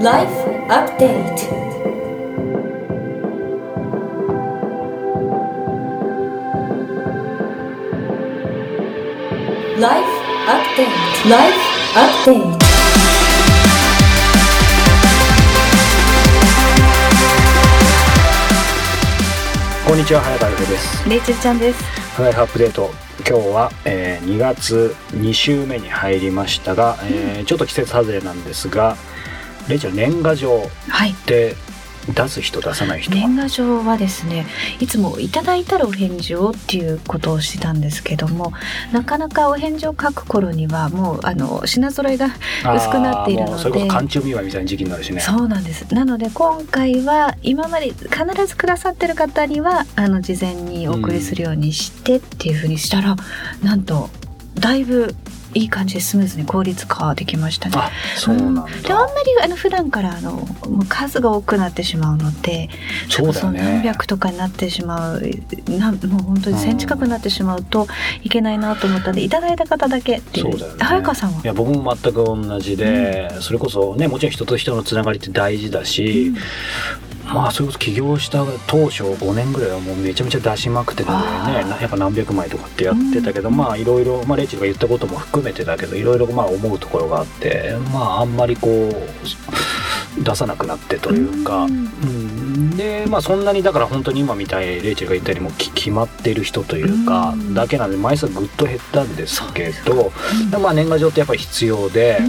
Life Update. ライフアップデート Life Update. こんにちは早川由布です。レイチェルちゃんです。ライフアップデート今日は、えー2月2週目に入りましたが、えーちょっと季節外れなんですがレイちゃん年賀状っはい。て出す人出さない人は？年賀状はですね、いつもいただいたらお返事をっていうことをしてたんですけども、なかなかお返事を書く頃にはもうあの品揃えが薄くなっているのでそれこそ寒中見舞いみたいな時期になるしねそうなんです。なので今回は今まで必ずくださってる方にはあの事前にお送りするようにしてっていうふうにしたら、なんとだいぶいい感じでスムーズに効率化できましたね。あそうなんだ、であんまりあの普段からあのもう数が多くなってしまうのでそうだよの何ね百とかになってしまうなんもう本当に1000近くなってしまうといけないなと思ったんでいただいた方だけっていう。そうだよね。早川さんは？いや僕も全く同じで、それこそねもちろん人と人のつながりって大事だし、まあそれこそ起業した当初5年ぐらいはもうめちゃめちゃ出しまくってたんだよね。やっぱ何百枚とかってやってたけど、まあいろいろ、まあ、レイチェルが言ったことも含めてだけどいろいろまあ思うところがあってまああんまりこう出さなくなってというか、うん。うん。でまあそんなにだから本当に今みたいにレイチェルが言ったようにも決まってる人というか、うん。だけなんで枚数がぐっと減ったんですけど、でまあ年賀状ってやっぱり必要で。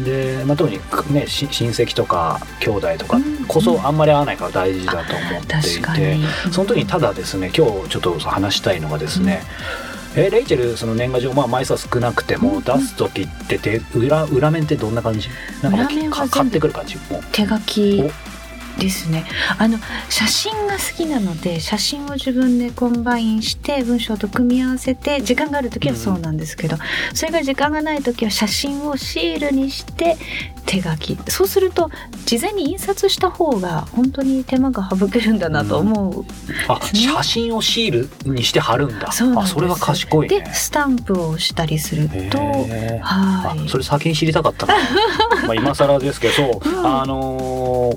うんで、まあ、特にねし親戚とか兄弟とかうんこそあんまり会わないから大事だと思っていて、に。その時にただですね今日ちょっと話したいのがですね、えレイチェルその年賀状、まあ、枚数は少なくてもうん出す時ってて裏裏面ってどんな感じ？なんか買ってくる感じ？もう。手書きですね。あの写真が好きなので写真を自分でコンバインして文章と組み合わせて時間がある時はそうなんですけど、それが時間がない時は写真をシールにして手書き。そうすると事前に印刷した方が本当に手間が省けるんだなと思う、あですね。写真をシールにして貼るんだ。そうあそれは賢いね。でスタンプをしたりするとはい。あそれ先に知りたかったな まあ今更ですけど、う。ん。あの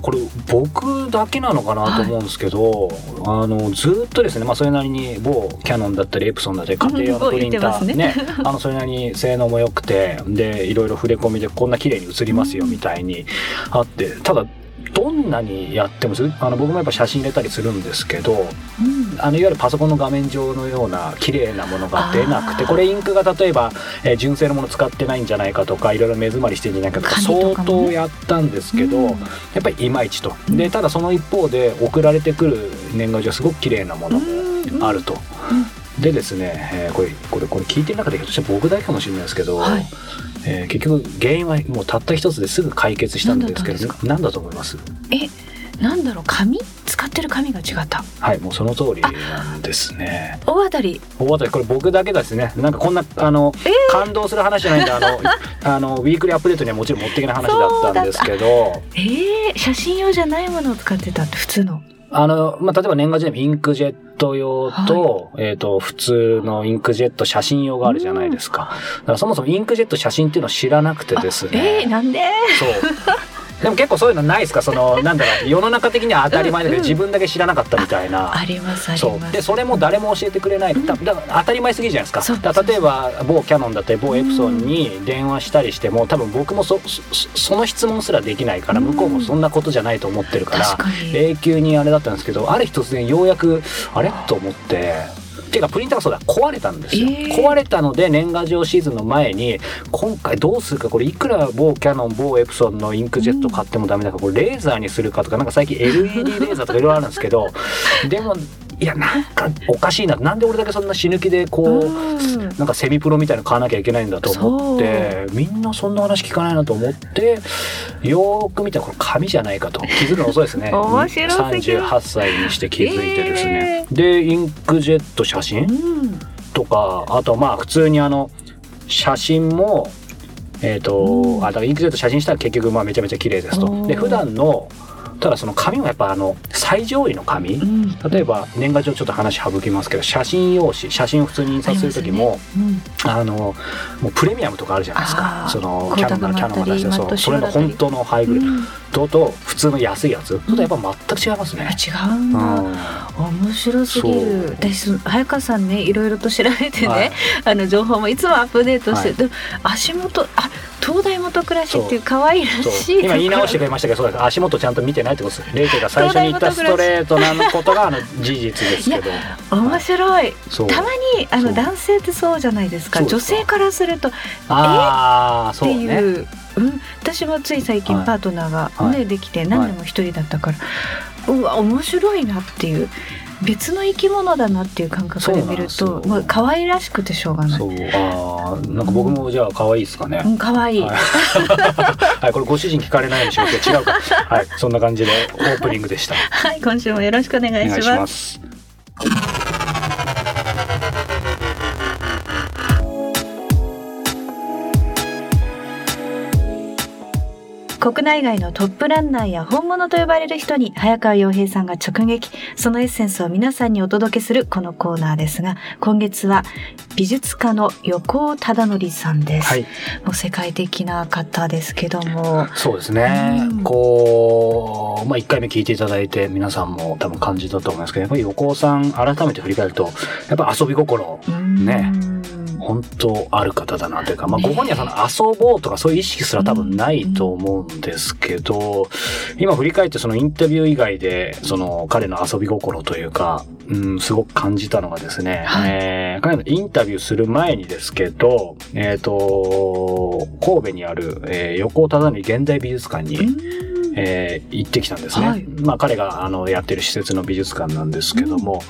ーこれ僕だけなのかなと思うんですけど、あのずっとですね、まあ、それなりに某キャノンだったりエプソンだったり家庭用のプリンターうん某言ね。あのそれなりに性能も良くてでいろいろ触れ込みでこんな綺麗に映りますよみたいにあってただどんなにやってもずあの僕もやっぱ写真入れたりするんですけどうんあのいわゆるパソコンの画面上のような綺麗なものが出なくてこれインクが例えば、えー純正のもの使ってないんじゃないかとかいろいろ目詰まりしてんじゃないかとか相当やったんですけど、うん。やっぱりいまいちと。でただその一方で送られてくる年賀状はすごく綺麗なものもあると。でですね、えーこれこれこれ聞いてる中でひょっとしたら僕だけかもしれないですけど、はい。えー結局原因はもうたった一つですぐ解決したんですけど何だと思います？えなんだろう紙？使ってる紙が違った。はいもうその通りなんですね。大当たり。大当たりこれ僕だけですねなんかこんなあの、感動する話じゃないんであの あのウィークリーアップデートにはもちろん持っていけない話だったんですけど。えー、写真用じゃないものを使ってたって普通の。あの、まあ、例えば年賀状でもインクジェット用と,、えっ、と普通のインクジェット写真用があるじゃないですか。だからそもそもインクジェット写真っていうのを知らなくてですね。えー、なんで？そう。でも結構そういうのないですか？そのなんだろう世の中的には当たり前だけど、自分だけ知らなかったみたいな。ありますあります。でそれも誰も教えてくれない、だだ当たり前すぎるじゃないですか。例えば某キャノンだったり某エプソンに電話したりしても多分僕もそそその質問すらできないからうん。向こうもそんなことじゃないと思ってるから永久にあれだったんですけどある日突然ようやくあれ？と思って。ていうかプリンターがそうだ壊れたんですよ、えー。壊れたので年賀状シーズンの前に今回どうするかこれいくら某キャノン某エプソンのインクジェット買ってもダメだからこれレーザーにするかとかなんか最近 LED レーザーとかいろいろあるんですけど でもいやなんかおかしいな。なんで俺だけそんな死ぬ気でこう、うん。なんかセミプロみたいなの買わなきゃいけないんだと思ってみんなそんな話聞かないなと思ってよーく見たらこれ紙じゃないかと。気づくの遅いですね。面白すぎる。38歳にして気づいてですね、でインクジェット写真うん。とかあとまあ普通にあの写真もえっ、と、うん。あだからインクジェット写真したら結局まあめちゃめちゃ綺麗ですと。で普段のただその紙もやっぱあの最上位の紙、うん。例えば年賀状ちょっと話省きますけど写真用紙写真を普通に印刷する時もあ,、のもうプレミアムとかあるじゃないですか。その光キャノンならキャノンが出してるそうそれの本当のハイグレード、とと普通の安いやつ。とやっぱ全く違いますね。違うん。だ、面白すぎる。私早川さんねいろいろと調べてね、はい。あの情報もいつもアップデートして、はい。でも足元あ東大元暮らしっていう可愛らしい今言い直してくれましたけどそうです。足元ちゃんと見てないってことですレイチェが最初に言ったストレートなことがあの事実ですけど。面白い。そう。たまにあの男性ってそうじゃないですか。女性からするとっああそうていうねうん、私もつい最近はい。パートナーが、ねはい。できて何年も一人だったから、うわ面白いなっていう別の生き物だなっていう感覚で見るとそうなんですよ。もう可愛らしくてしょうがない。そう。あーなんか僕もじゃあ可愛いですかね、うん、可愛い。はい。はい、これご主人聞かれないようにしますけど違うか。はいそんな感じでオープニングでした。はい、今週もよろしくお願いし。ます国内外のトップランナーや本物と呼ばれる人に早川洋平さんが直撃、そのエッセンスを皆さんにお届けするこのコーナーですが、今月は美術家の横尾忠則さんです。はい。もう世界的な方ですけども、そうですね、うん。こう、まあ、1回目聞いていただいて皆さんも多分感じたと思いますけどやっぱり横尾さん改めて振り返るとやっぱ遊び心ね本当ある方だなというか、まあ、ねご本人はその遊ぼうとかそういう意識すら多分ないと思うんですけど、今振り返ってそのインタビュー以外で、その彼の遊び心というか、うん、すごく感じたのがですね、はい。えー彼のインタビューする前にですけど、えっ、と、神戸にある、えー横尾忠則現代美術館に、えー行ってきたんですね。はいまあ彼があのやってる施設の美術館なんですけども、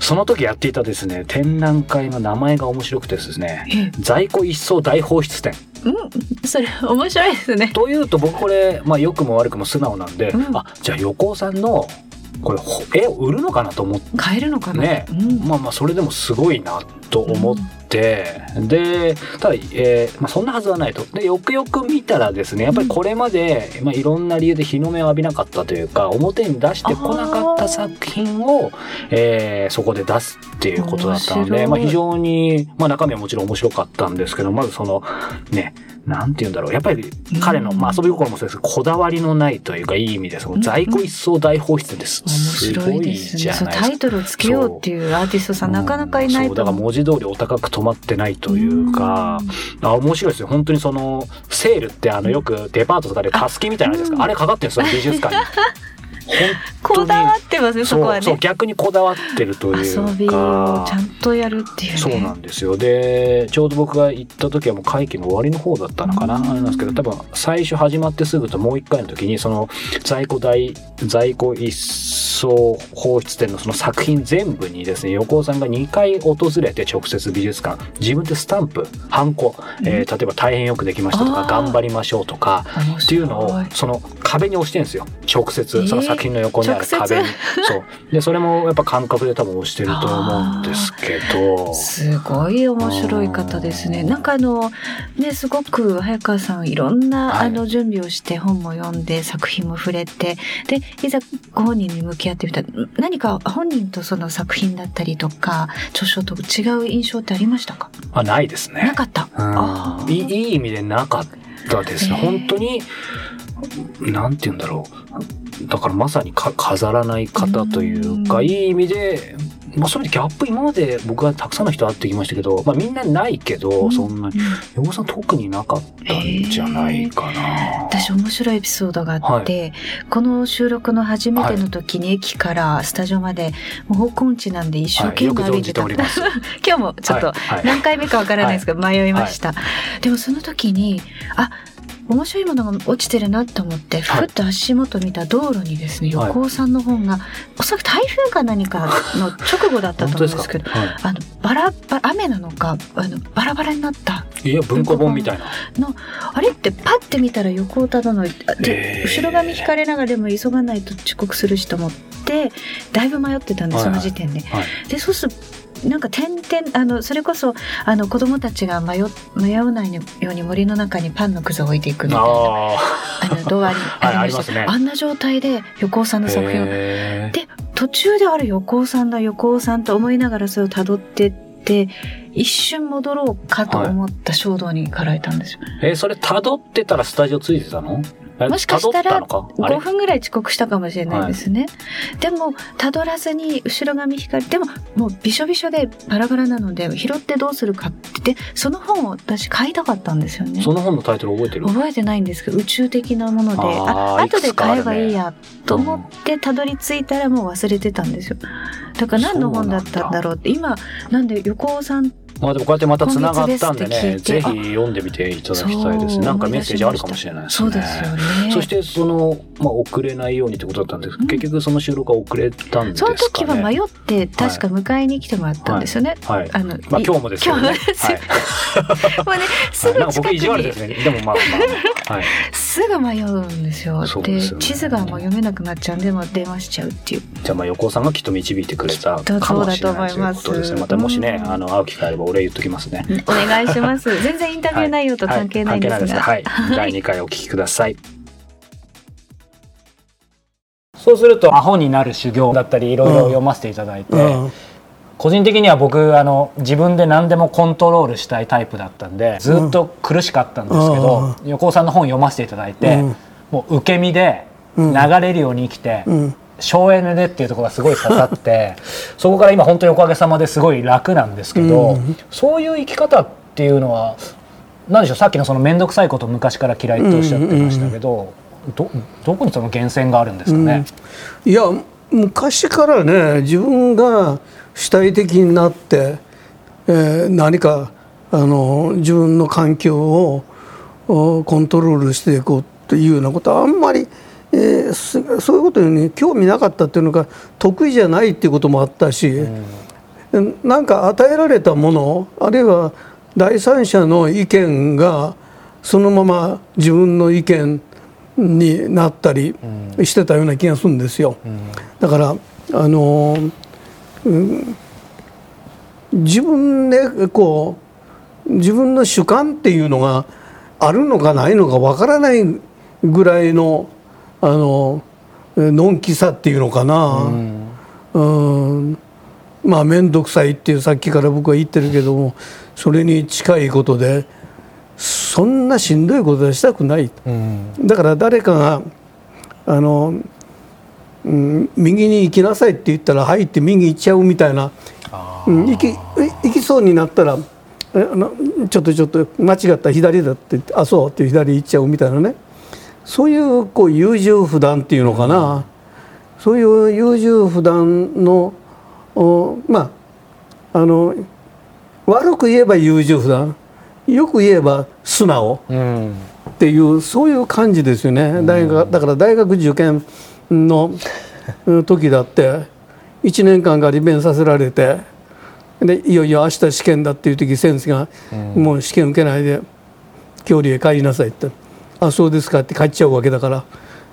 その時やっていたですね、展覧会の名前が面白くてですね、ええ在庫一掃大放出展。うん、それ面白いですね。というと僕これ、まあ良くも悪くも素直なんで、うんあ、じゃあ横尾さんのこれほ絵を売るのかなと思って、買えるのかな。ね。うん。まあまあそれでもすごいなと思って、で、ただ、えーまあそんなはずはないと。で、よくよく見たらですね、やっぱりこれまで、まあいろんな理由で日の目を浴びなかったというか、表に出してこなかった作品を、えーそこで出すっていうことだったので、まあ非常に、まあ中身はもちろん面白かったんですけど、まずその、ね、なんて言うんだろう。やっぱり彼の、うんまあ遊び心もそうですけど、こだわりのないというか、いい意味で、その在庫一掃大放出です。すごいじゃないですかタイ。トルをつけようっていうアーティストさんなかなかいないそうだから。文字通りお高く止まってないというか、あ面白いですよ本当にそのセールってあのよくデパートとかでタスキみたいなのですかあれかかってるんですよ美術館に こだわってますね、そこはね。逆にこだわってるというか。遊びをちゃんとやるっていうね。そうなんですよ。でちょうど僕が行った時はもう会期の終わりの方だったのかな、うん。あれなんですけど多分最初始まってすぐともう一回の時にその在庫大在庫一掃放出展のその作品全部にですね横尾さんが2回訪れて直接美術館自分でスタンプハンコ、えー例えば大変よくできましたとか頑張りましょうとかっていうのをその壁に押してるんですよ。直接えーその作品の横にある壁に、そう。でそれもやっぱ感覚で多分押してると思うんですけど。すごい面白い方ですね。なんかあの、ね、すごく早川さんいろんな、はい。あの準備をして本も読んで作品も触れて、で、いざご本人に向き合ってみたら、何か本人とその作品だったりとか、著書と違う印象ってありましたか？あないですね。なかった。うん。いいいい意味でなかったですね。へー。本当に、なんて言うんだろう。だからまさにか飾らない方というか、うん。いい意味で、まあそういう意味でギャップ今まで僕はたくさんの人会ってきましたけど、まあみんなないけど、そんなに。横尾さん特になかったんじゃないかな。私面白いエピソードがあって、この収録の初めての時に駅からスタジオまで、もう方向地なんで一生はい、懸命歩いてた、じております。今日もちょっとはい。はい。何回目かわからないですけど、迷いました、でもその時にあ面白いものが落ちてるなと思ってはいふっと足元見た道路にですね、はい横尾さんの本がおそらく台風か何かの直後だったと思うんですけどはあのバラバ雨なのかあのバラバラになったい、いや、文庫本みたいな。あれってパッて見たら横尾忠則あで、へー後ろ髪引かれながらでも急がないと遅刻するしと思ってだいぶ迷ってたんではいはいその時点で。はい。でそうするとなんか点々あのそれこそあの子供たちが迷迷わないように森の中にパンのくずを置いていくみたいな。ああの童話に はいありました、あね。あんな状態で横尾さんあ。の作品を。で途中である横尾さんだ横尾さんと思いながらそれを辿ってって一瞬戻ろうかと思った衝動に駆られたんですよ。えーそれ辿ってたらスタジオついてたの？えもしかしたら辿ったのか？あれ？5分ぐらい遅刻したかもしれないですね。でも、たどらずに後ろ髪光でも、もうびしょびしょでバラバラなので、拾ってどうするかって言って、その本を私買いたかったんですよね。その本のタイトル覚えてる？覚えてないんですけど、宇宙的なもので、あーあ、後で買えばいいやと思ってたどり着いたらもう忘れてたんですよ。だから何の本だったんだろうって、今、なんで横尾さんまあでもこうやってまた繋がったんでねぜひ読んでみていただきたいですね。なんかメッセージあるかもしれないですね。そうですよね。そしてその、まあ、遅れないようにってことだったんですけど、うん。結局その収録は遅れたんですかね。その時は迷って、確か迎えに来てもらったんですよね。はい。あの、まあ今日もですね。今日もですよはい。もうね、すぐ近く僕意地悪でにすね。でもまあまあ、はい、すぐ迷うんですよ。でね。地図がもう読めなくなっちゃうんで、もう電話しちゃうっていう。じゃあまあ横尾さんがきっと導いてくれたかもしれないということですね。またもしねうんあの会う機会あればお礼言っときますね。お願いします。全然インタビュー内容と関係ないんですが。はい、はい、第2回お聞きください。そうするとアホになる修行だったりいろいろ読ませていただいて、うん。個人的には僕あの自分で何でもコントロールしたいタイプだったんでずっと苦しかったんですけど、横尾さんの本読ませていただいて、うん。もう受け身で流れるように生きて、うん省エネでっていうところがすごい刺さって そこから今本当におかげさまですごい楽なんですけど、うんそういう生き方っていうのは何でしょうさっきのその面倒くさいこと昔から嫌いとおっしゃってましたけど、どどこにその源泉があるんですかね？いや昔からね自分が主体的になって、えー何かあの自分の環境をおコントロールしていこうっていうようなことはあんまり、えーそういうことに興味なかったっていうのが得意じゃないっていうこともあったし、なんか与えられたものあるいは第三者の意見がそのまま自分の意見になったりしてたような気がするんですよ。だからあのうん自分でこう自分の主観っていうのがあるのかないのかわからないぐらいのあののんきさっていうのかな。うん。まあ面倒くさいっていうさっきから僕は言ってるけどもそれに近いことでそんなしんどいことはしたくない。うん。だから誰かがあの、うん、右に行きなさいって言ったらはいって右行っちゃうみたいな、うん、行きえ行きそうになったらえあのちょっとちょっと間違った左だって言ってあそうって左行っちゃうみたいなねそういうこう優柔不断っていうのかな、そういう優柔不断のおまああの悪く言えば優柔不断。よく言えば素直。うん。っていうそういう感じですよね。大学だから大学受験のうん時だって1年間が利弁させられてでいよいよ明日試験だっていう時先生が「もう試験受けないで郷里へ帰りなさい」って「あそうですか」って帰っちゃうわけだから。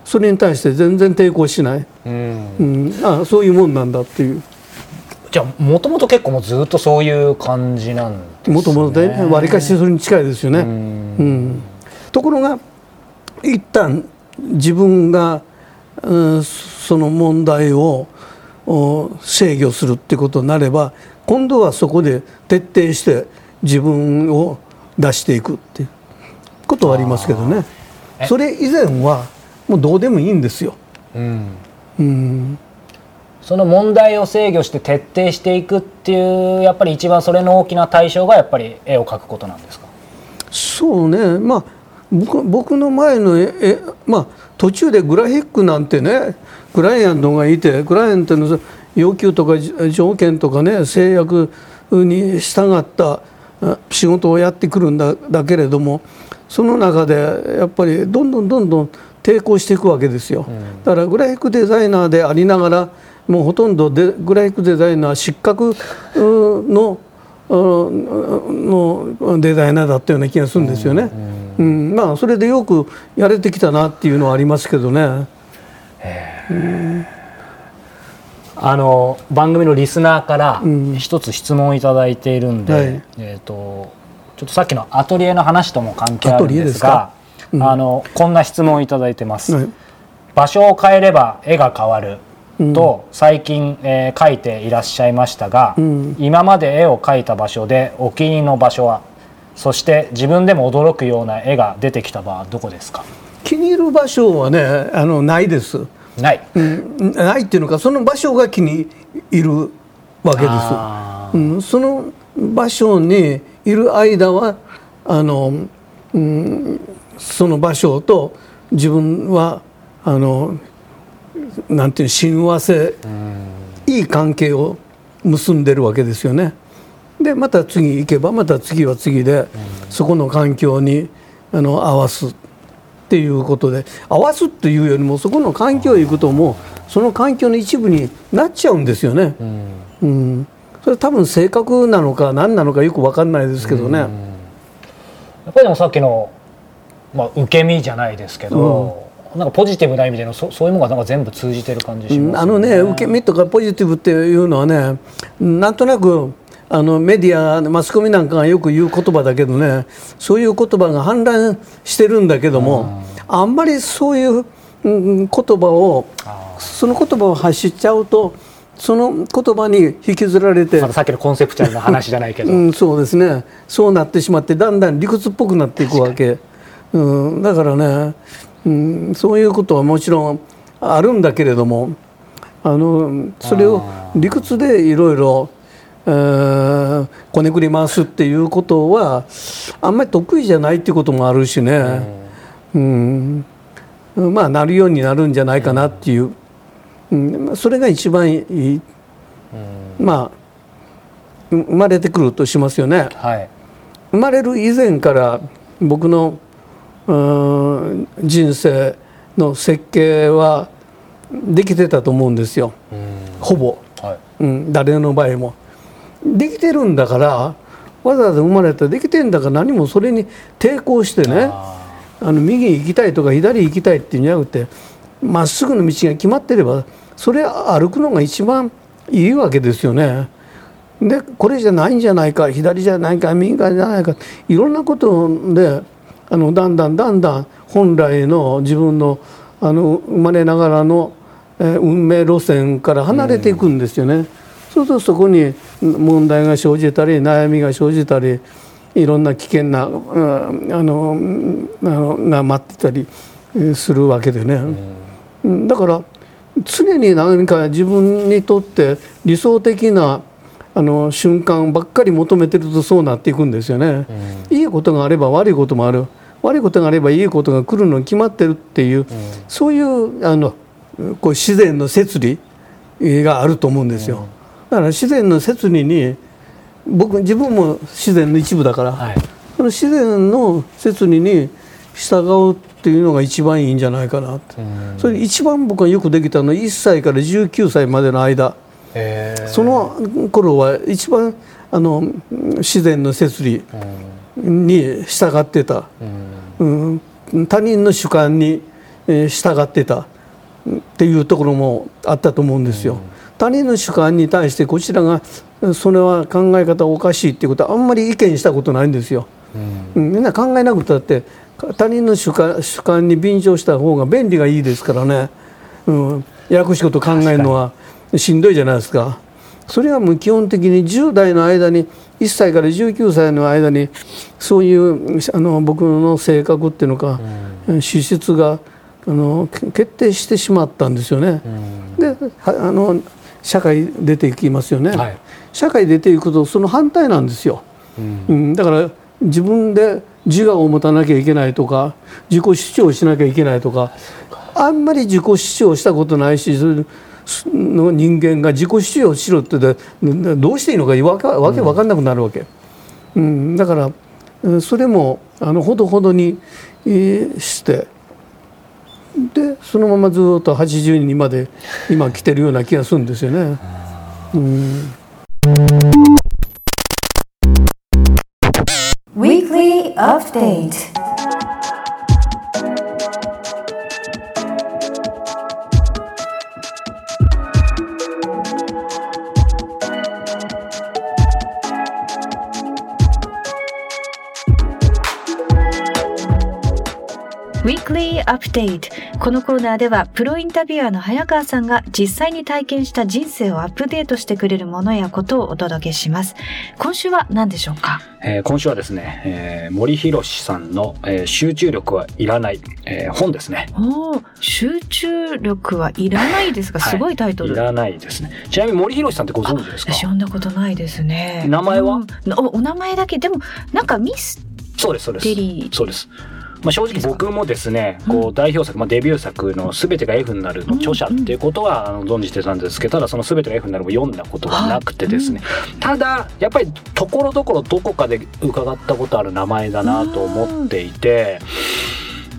それに対して全然抵抗しない、うん。うん、あそういうもんなんだっていう。じゃあもともと結構もうずっとそういう感じなんですね。もともとねわりかしそれに近いですよね。うん。うん、ところが一旦自分が、うん、その問題をお制御するってことになれば今度はそこで徹底して自分を出していくっていうことはありますけどね。えそれ以前はもうどうでもいいんですよ。うん。うん。その問題を制御して徹底していくっていうやっぱり一番それの大きな対象がやっぱり絵を描くことなんですか？そうね。まあ僕僕の前のええまあ途中でグラフィックなんてねクライアントがいてクライアントの要求とかじ条件とかね制約に従ったあ仕事をやってくるんだだけれどもその中でやっぱりどんどんどんどん抵抗していくわけですよ。だからグラフィックデザイナーでありながらもうほとんどでグラフィックデザイナー失格うのうんのデザイナーだったような気がするんですよね。うん、まあそれでよくやれてきたなっていうのはありますけどね。あの番組のリスナーからうん。一つ質問をいただいているんで、はい。えっ、とちょっとさっきのアトリエの話とも関係あるんですすか、うん。あのこんな質問をいただいてます。はい。場所を変えれば絵が変わると最近、えー描いていらっしゃいましたが、うん。今まで絵を描いた場所でお気に入りの場所はそして自分でも驚くような絵が出てきた場はどこですか？気に入る場所はねあのないです、ないうん、ないっていうのかその場所が気に入るわけです。あうん、その場所にいる間はあの、うん、その場所と自分はあのなんていう親和性いい関係を結んでるわけですよね。でまた次行けばまた次は次でそこの環境にあの合わすっていうことで合わすっていうよりもそこの環境へ行くともうその環境の一部になっちゃうんですよね。うん。うん、それ多分性格なのか何なのかよく分かんないですけどね。やっぱりでもさっきの、まあ、受け身じゃないですけど、なんかポジティブな意味でのそそういうものがなんか全部通じてる感じしますあのね受け身とかポジティブっていうのはねなんとなくあのメディアマスコミなんかがよく言う言葉だけどねそういう言葉が氾濫してるんだけどもあんまりそういううん言葉をあその言葉を発しちゃうとその言葉に引きずられてさっきのコンセプチュアルな話じゃないけど、うん、そうですね。そうなってしまってだんだん理屈っぽくなっていくわけ、うん、だからね、うん、そういうことはもちろんあるんだけれどもあのそれを理屈でいろいろえーこねくり回すっていうことはあんまり得意じゃないっていうこともあるしね、うん。まあなるようになるんじゃないかなっていう、うん、それが一番いい。まあ生まれてくるとしますよね。はい。生まれる以前から僕のうーん人生の設計はできてたと思うんですよ。ほぼ、はい。うん、誰の場合もできてるんだからわざわざ生まれたらできてんだから何もそれに抵抗してねああの右行きたいとか左行きたいっていうんじゃなくてまっすぐの道が決まってればそれ歩くのが一番いいわけですよね。でこれじゃないんじゃないか左じゃないか右側じゃないかいろんなことであのだんだんだんだん本来の自分のあの生まれながらの、えー運命路線から離れていくんですよね。そうするとそこに問題が生じたり悩みが生じたりいろんな危険な、うんあのうんあのが待ってたりえーするわけでね。うんだから常に何か自分にとって理想的なあの瞬間ばっかり求めてるとそうなっていくんですよね。いいことがあれば悪いこともある悪いことがあればいいことが来るのに決まってるっていう、そういうあのこう自然の摂理があると思うんですよ。だから自然の摂理に僕自分も自然の一部だから、はい。その自然の摂理に従うっていうのが一番いいんじゃないかなって。うん。それで一番僕がよくできたのは1歳から19歳までの間。その頃は一番あの自然の摂理に従ってた、うん。うん、他人の主観にえー従ってたっていうところもあったと思うんですよ。他人の主観に対してこちらがそれは考え方おかしいっていうことはあんまり意見したことないんですよ。うん。うんみんな考えなくたって他人の主観主観に便乗した方が便利がいいですからね、うん、ややこしいこと考えるのはしんどいじゃないですか。それはもう基本的に10代の間に1歳から19歳の間にそういうあの僕の性格っていうのか、資質があのけ決定してしまったんですよね。ではあの社会出ていきますよね、はい。社会出ていくとその反対なんですよ。うん。うん、だから自分で自我を持たなきゃいけないとか自己主張しなきゃいけないとかあんまり自己主張したことないしそれの人間が自己主張しろってでどうしていいのかわけわかんなくなるわけ、うん、だからうんそれもあのほどほどにえーしてでそのままずっと80にまで今来てるような気がするんですよね。うん、Weekly Update Weekly Update このコーナーではプロインタビュアーの早川さんが実際に体験した人生をアップデートしてくれるものやことをお届けします今週は何でしょうか？えー今週はですね、えー森博さんの、えー集中力はいらない、えー本ですね。おー集中力はいらないですが、はいすごいタイトル。いらないですね。ちなみに森博さんってご存知ですか？私読んだことないですね。名前は？うんおお名前だけでもなんかミスそうです、そうです。そうです。まあ、正直僕もですね、こう代表作、まあ、デビュー作の「すべてが F になる」の著者っていうことはあの存じてたんですけどただその「すべてが F になる」を読んだことがなくてですね、ただやっぱりところどころどこかで伺ったことある名前だなと思っていて。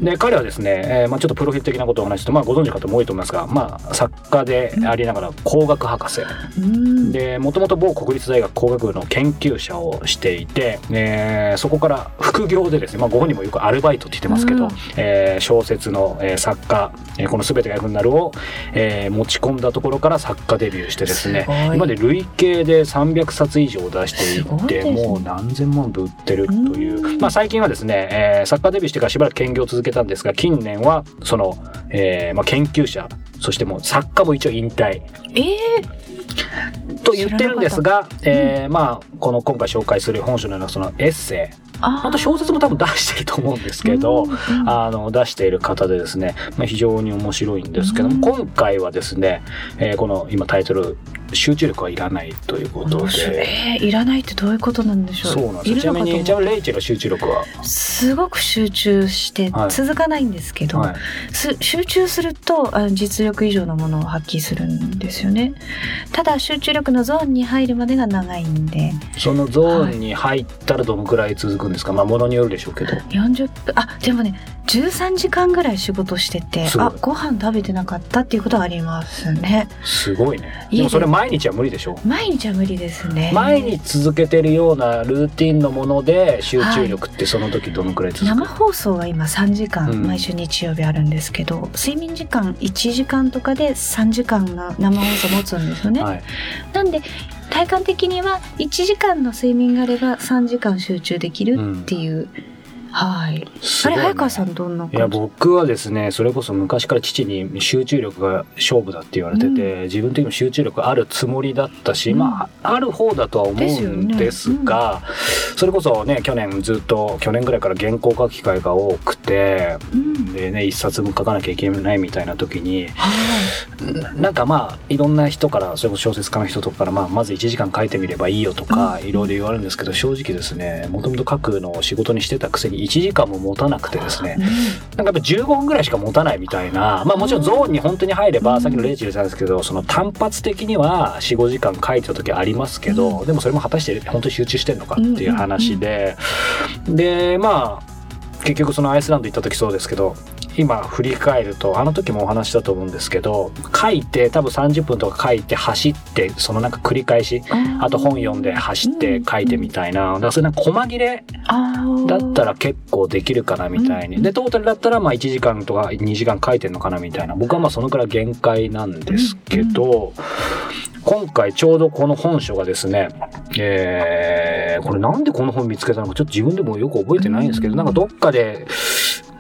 で彼はですね、えーまあ、ちょっとプロフィール的なことをお話しすると、まあ、ご存知の方も多いと思いますが、まあ、作家でありながら工学博士。うん。でもともと某国立大学工学部の研究者をしていて、えーそこから副業でですね、まあ、ご本人もよくアルバイトって言ってますけど、うん。えー小説の、えー作家、えーこの「すべてが F になるを」えー持ち込んだところから作家デビューしてですね今まで累計で300冊以上出していてすごいですね。もう何千万部売ってるという。うん。まあ、最近はですね、えー作家デビューしてからしばらく兼業を続けたんですが近年はその、えーまあ、研究者そしてもう作家も一応引退。えと言ってるんですが、えーまあこの今回紹介する本書のようなそのエッセイ。ー、あまた小説も多分出してると思うんですけど、うんうんあの出している方でですね、まあ、非常に面白いんですけども、うん。今回はですね、えーこの今タイトル「集中力はいらない」ということで。えーいらないってどういうことなんでしょう？そうなんですちなみにちな思みにレイチェルの集中力は、うすごく集中してはい。続かないんですけど、はい、す集中するとあの実力以上のものを発揮するんですよね。ただ集中力のゾーンに入るまでが長いんで。そのゾーンに入ったらどのくらい続くんですか、まあものによるでしょうけど。40分あでもね13時間ぐらい仕事しててあご飯食べてなかったっていうことはありますね。すごいね。いいでもそれ毎日は無理でしょ。毎日は無理ですね。毎日続けてるようなルーティンのもので集中力ってその時どのくらい続く、生放送は今3時間、うん。毎週日曜日あるんですけど睡眠時間1時間とかで3時間の生放送持つんですよね、はい、なんで体感的には1時間の睡眠があれば3時間集中できるっていう、はい。あれ早川さんどんないや僕はですねそれこそ昔から父に集中力が勝負だって言われてて、自分的にも集中力あるつもりだったし、うん。まあある方だとは思うんですがそれこそね去年ずっと去年ぐらいから原稿書く機会が多くてうん。でね一冊も書かなきゃいけないみたいな時にはい。ななんかまあいろんな人からそれこそ小説家の人とかから、まあ、まず1時間書いてみればいいよとかいろいろ言われるんですけど正直ですねもともと書くのを仕事にしてたくせに1時間も持たなくてですね。うんなんかやっぱ15分ぐらいしか持たないみたいな。まあもちろんゾーンに本当に入ればさっきのレイチェルさんですけどその単発的には45時間書いてた時ありますけどでもそれも果たして本当に集中してんのかっていう話で。でまあ結局そのアイスランド行った時そうですけど今振り返るとあの時もお話ししたと思うんですけど書いて多分30分とか書いて走ってそのなんか繰り返しあと本読んで走って書いてみたいな。だからそれなんか細切れだったら結構できるかなみたいに。でトータルだったらまあ1時間とか2時間書いてんのかなみたいな。僕はまあそのくらい限界なんですけど今回ちょうどこの本書がですねえーこれなんでこの本見つけたのかちょっと自分でもよく覚えてないんですけどなんかどっかで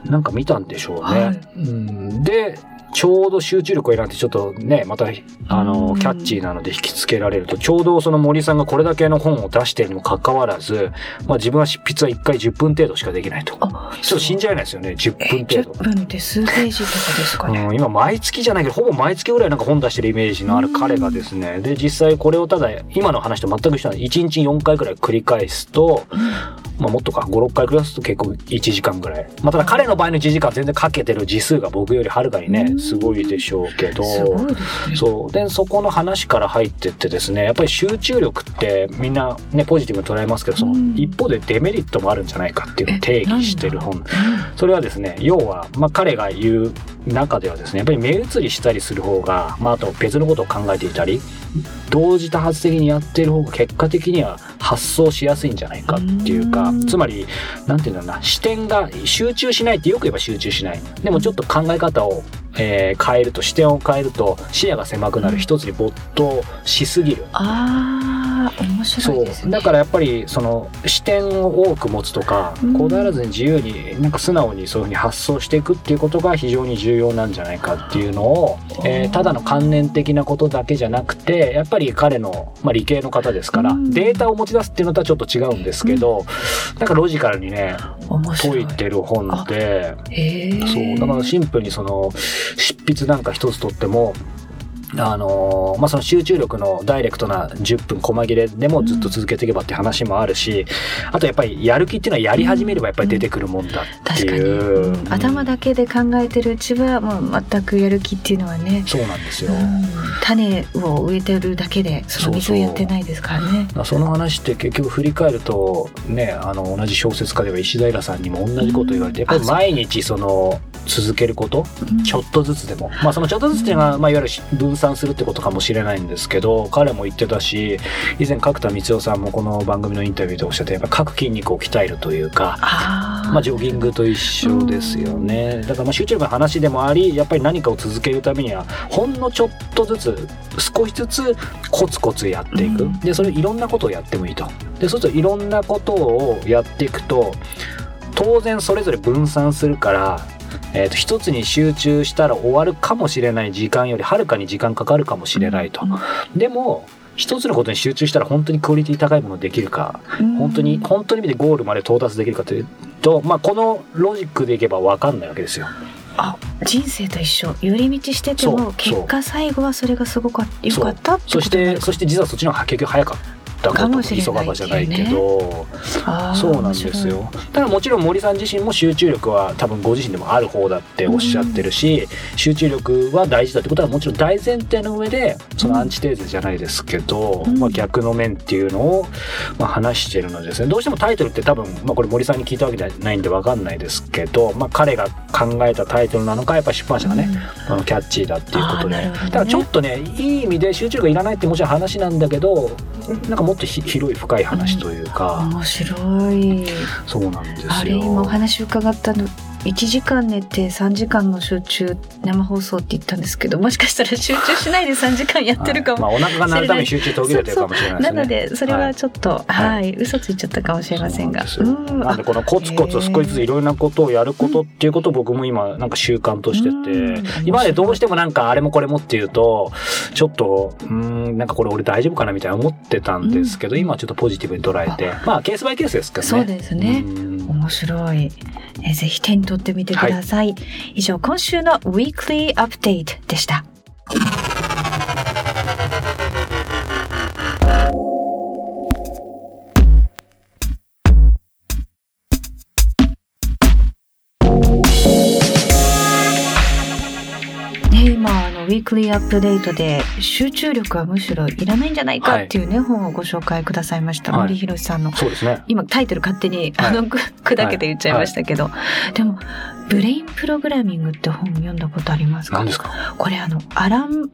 なんか見たんでしょうね。はいうんでちょうど集中力を選んでちょっとねまたあのうん。キャッチーなので引きつけられるとちょうどその森さんがこれだけの本を出しているにもかかわらず、まあ、自分は執筆は1回10分程度しかできないと。ちょあっと信じられないですよね。10え分程度。10。分って数ページとかですかね、うん、今毎月じゃないけどほぼ毎月ぐらいなんか本出してるイメージのある彼がですね。で実際これをただ今の話と全く一緒なんで1日4回ぐらい繰り返すと、まあ、もっとか56回繰り返すと結構1時間ぐらい、まあ、ただ彼の場合の1時間全然かけてる字数が僕よりはるかにねすごいでしょうけど。そう。でそこの話から入ってってですねやっぱり集中力ってみんなねポジティブに捉えますけどそのうん。一方でデメリットもあるんじゃないかっていうのを定義してる本。それはですね要は、まあ、彼が言う中ではですねやっぱり目移りしたりする方が、まあ、あと別のことを考えていたり同時多発的にやっている方が結果的には発想しやすいんじゃないかっていうかうん。つまりなんていうんだろうな視点が集中しないってよく言えば集中しない。でもちょっと考え方を、えー変えると視点を変えると視野が狭くなる一つに没頭しすぎる。あー面白いですね。そうだからやっぱりその視点を多く持つとか、うんこだわらずに自由になんか素直にそういうふうに発想していくっていうことが非常に重要なんじゃないかっていうのを、えーただの観念的なことだけじゃなくてやっぱり彼の、まあ、理系の方ですから、うんデータを持ち出すっていうのとはちょっと違うんですけど、なんかロジカルにね。解いてる本で。そうだからシンプルにその執筆なんか一つとってもあのーまあ、その集中力のダイレクトな10分細切れでもずっと続けていけばって話もあるし、あとやっぱりやる気っていうのはやり始めればやっぱり出てくるもんだっていう、うん。頭だけで考えてるうちはもう全くやる気っていうのはね、そうなんですよ、うん。種を植えてるだけでその水をやってないですからね。その話って結局振り返るとねあの同じ小説家では石平さんにも同じこと言われて、うん。やっぱり毎日その続けることうん。ちょっとずつでも、まあそのちょっとずつっていうのは、まあいわゆる分散するってことかもしれないんですけど、彼も言ってたし、以前角田光代さんもこの番組のインタビューでおっしゃって、やっぱ各筋肉を鍛えるというか、まあジョギングと一緒ですよね。だからまあ集中力の話でもあり、やっぱり何かを続けるためには、ほんのちょっとずつ、少しずつコツコツやっていく。うんで、それいろんなことをやってもいいと。で、そうするといろんなことをやっていくと、当然それぞれ分散するから、えー、と一つに集中したら終わるかもしれない時間よりはるかに時間かかるかもしれないと。でも一つのことに集中したら本当にクオリティ高いものできるかうん。本当に本当に意味でゴールまで到達できるかというと、まあ、このロジックでいけば分かんないわけですよ。あ人生と一緒。寄り道してても結果最後はそれがすごく良かったってそしてそして実はそっちの方が結局早かったこと急がばじゃないけど、あーそうなんですよただもちろん森さん自身も集中力は多分ご自身でもある方だっておっしゃってるし、集中力は大事だってことはもちろん大前提の上でそのアンチテーゼじゃないですけど、うん。まあ、逆の面っていうのをまあ話してるのでですね。どうしてもタイトルって多分、まあ、これ森さんに聞いたわけじゃないんで分かんないですけど、まあ、彼が考えたタイトルなのかやっぱり出版社がね、あのキャッチーだっていうことで、ね。だからちょっとねいい意味で集中力がいらないってもちろん話なんだけどなんかもっとひ広い深い話というか、面白いそうなんですよ。あれ今お話伺ったの1時間寝て3時間の集中生放送って言ったんですけどもしかしたら集中しないで3時間やってるかも、はい。まあ、お腹が鳴るために集中途切れてるかもしれないですね。なのでそれはちょっとはい、嘘ついちゃったかもしれませんが。んなんでこのコツコツ少しずついろんなことをやることっていうことを僕も今なんか習慣としてうん。て今までどうしてもなんかあれもこれもっていうとちょっとうーんなんかこれ俺大丈夫かなみたいな思ってたんですけど今はちょっとポジティブに捉えてまあケースバイケースですけどね。そうですね。うん面白い、えーぜひ手に取ってみてください、以上今週の Weekly Update でした。ね、今ウィークリーアップデートで集中力はむしろいらないんじゃないかっていうね、本をご紹介くださいました、はい。森博さんの。そうですね。今タイトル勝手に、はいあのく砕けて言っちゃいましたけど、でもブレインプログラミングって本読んだことありますか？何ですか？これあのアラン・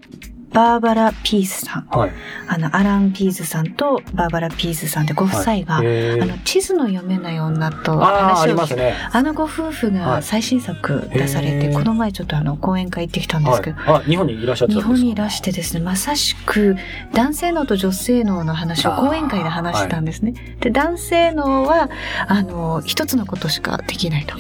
バーバラ・ピースさん。はい。あのアラン・ピースさんとバーバラ・ピースさんでご夫妻が、へー。あの地図の読めない女とあああ話を聞くりますね。あのご夫婦はい。が最新作出されて、へー。この前ちょっとあの講演会行ってきたんですけど、はい、あ日本にいらっしゃってたんですか？日本にいらしてですねまさしく男性脳と女性脳の話を講演会で話したんですね。で男性脳はあの一つのことしかできないと。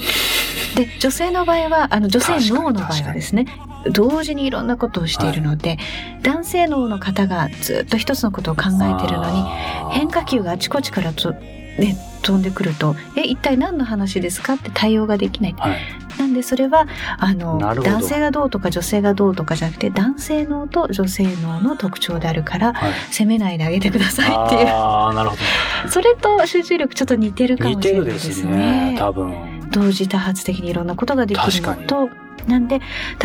で女性の場合はあの女性脳の場合はですね同時にいろんなことをしているので、男性脳の方がずっと一つのことを考えてるのに変化球があちこちからと、ね、飛んでくると「え一体何の話ですか?」って対応ができない。はい。なんでそれはあの男性がどうとか女性がどうとかじゃなくて男性脳と女性脳の特徴であるからはい。責めないであげてくださいっていう。ああなるほそれと集中力ちょっと似てるど似かもしれてるでないですすね。ね。多分。同時多発的にいろんなことができるの確となんで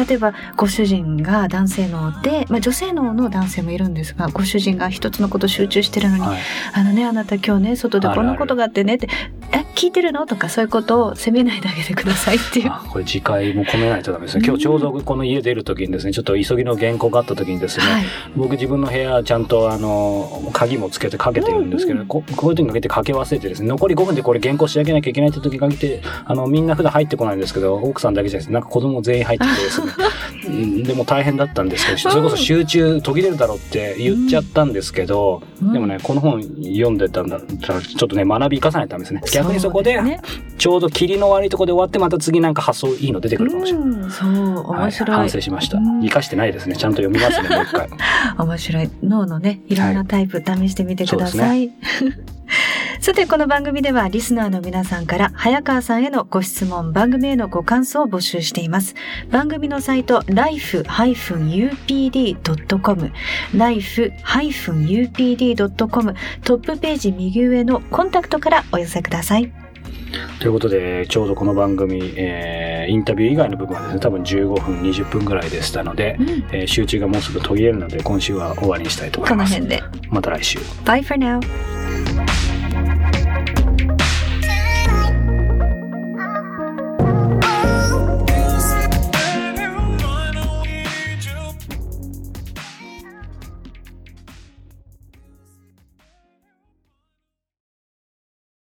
例えばご主人が男性脳で、まあ、女性脳の男性もいるんですがご主人が一つのこと集中してるのにはい。あのね、あなた今日ね、外でこんなことがあってねって、え聞いてるのとかそういうことを責めないであげてくださいっていう。あこれ次回も込めないとダメですね。今日ちょうどこの家出る時にですねちょっと急ぎの原稿があった時にですね、はい。僕自分の部屋ちゃんとあの鍵もつけてかけてるんですけど、ここういう時にかけてかけ忘れてですね残り5分でこれ原稿仕上げなきゃいけないって時にかけてあのみんな普段入ってこないんですけど奥さんだけじゃなくてなんか子供全員入ってきてですねうん でも大変だったんですけどそれこそ集中途切れるだろうって言っちゃったんですけど、うん。でもねこの本読んでたんだったらちょっとね学び生かさないとダメですね。逆にそこでちょうど霧の悪いところで終わってまた次なんか発想いいの出てくるかもしれない。うん。そう面白い、はい、反省しました。うん。生かしてないですね。ちゃんと読みますね、もう一回。面白い。脳のねいろんなタイプ試してみてください、さてこの番組ではリスナーの皆さんから早川さんへのご質問番組へのご感想を募集しています。番組のサイト life-upd.com life-upd.com トップページ右上のコンタクトからお寄せください。ということで、ちょうどこの番組、えーインタビュー以外の部分はですね、多分15分、20分ぐらいでしたので、うん。えー集中がもうすぐ途切れるので、今週は終わりにしたいと思います。この辺で。また来週。Bye for now